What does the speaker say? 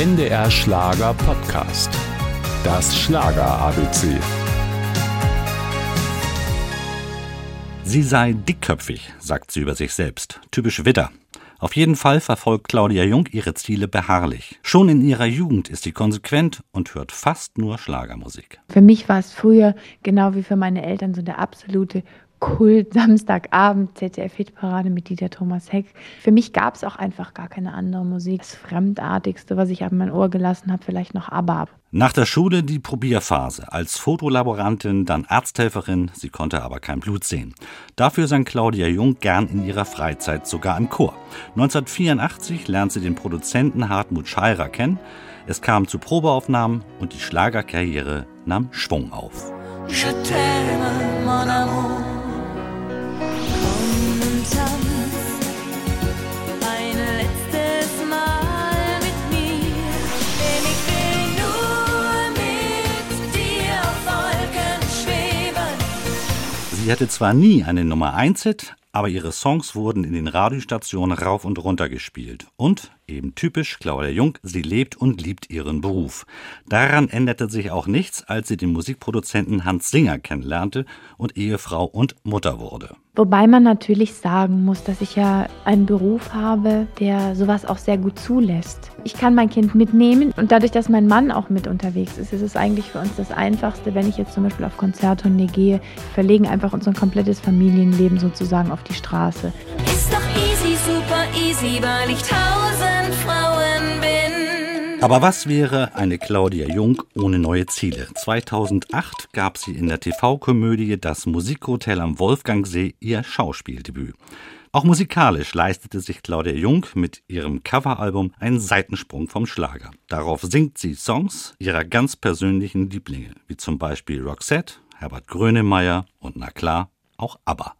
NDR Schlager Podcast. Das Schlager ABC. Sie sei dickköpfig, sagt sie über sich selbst. Typisch Widder. Auf jeden Fall verfolgt Claudia Jung ihre Ziele beharrlich. Schon in ihrer Jugend ist sie konsequent und hört fast nur Schlagermusik. Für mich war es früher, genau wie für meine Eltern, so der absolute Kult Samstagabend ZDF Hitparade mit Dieter Thomas Heck. Für mich gab es auch einfach gar keine andere Musik. Das Fremdartigste, was ich an mein Ohr gelassen habe, vielleicht noch ABBA. Nach der Schule die Probierphase. Als Fotolaborantin, dann Arzthelferin. Sie konnte aber kein Blut sehen. Dafür sang Claudia Jung gern in ihrer Freizeit sogar im Chor. 1984 lernt sie den Produzenten Hartmut Scheirer kennen. Es kam zu Probeaufnahmen und die Schlagerkarriere nahm Schwung auf. Je t'aime, mon amour. Sie hatte zwar nie einen Nummer 1 Hit, aber ihre Songs wurden in den Radiostationen rauf und runter gespielt. Und, eben typisch Claudia Jung, sie lebt und liebt ihren Beruf. Daran änderte sich auch nichts, als sie den Musikproduzenten Hans Singer kennenlernte und Ehefrau und Mutter wurde. Wobei man natürlich sagen muss, dass ich ja einen Beruf habe, der sowas auch sehr gut zulässt. Ich kann mein Kind mitnehmen und dadurch, dass mein Mann auch mit unterwegs ist, ist es eigentlich für uns das Einfachste, wenn ich jetzt zum Beispiel auf Konzerttournee gehe. Wir verlegen einfach unser komplettes Familienleben sozusagen auf die Straße. Easy, weil ich tausend Frauen bin. Aber was wäre eine Claudia Jung ohne neue Ziele? 2008 gab sie in der TV-Komödie Das Musikhotel am Wolfgangsee ihr Schauspieldebüt. Auch musikalisch leistete sich Claudia Jung mit ihrem Coveralbum einen Seitensprung vom Schlager. Darauf singt sie Songs ihrer ganz persönlichen Lieblinge, wie zum Beispiel Roxette, Herbert Grönemeyer und na klar auch ABBA.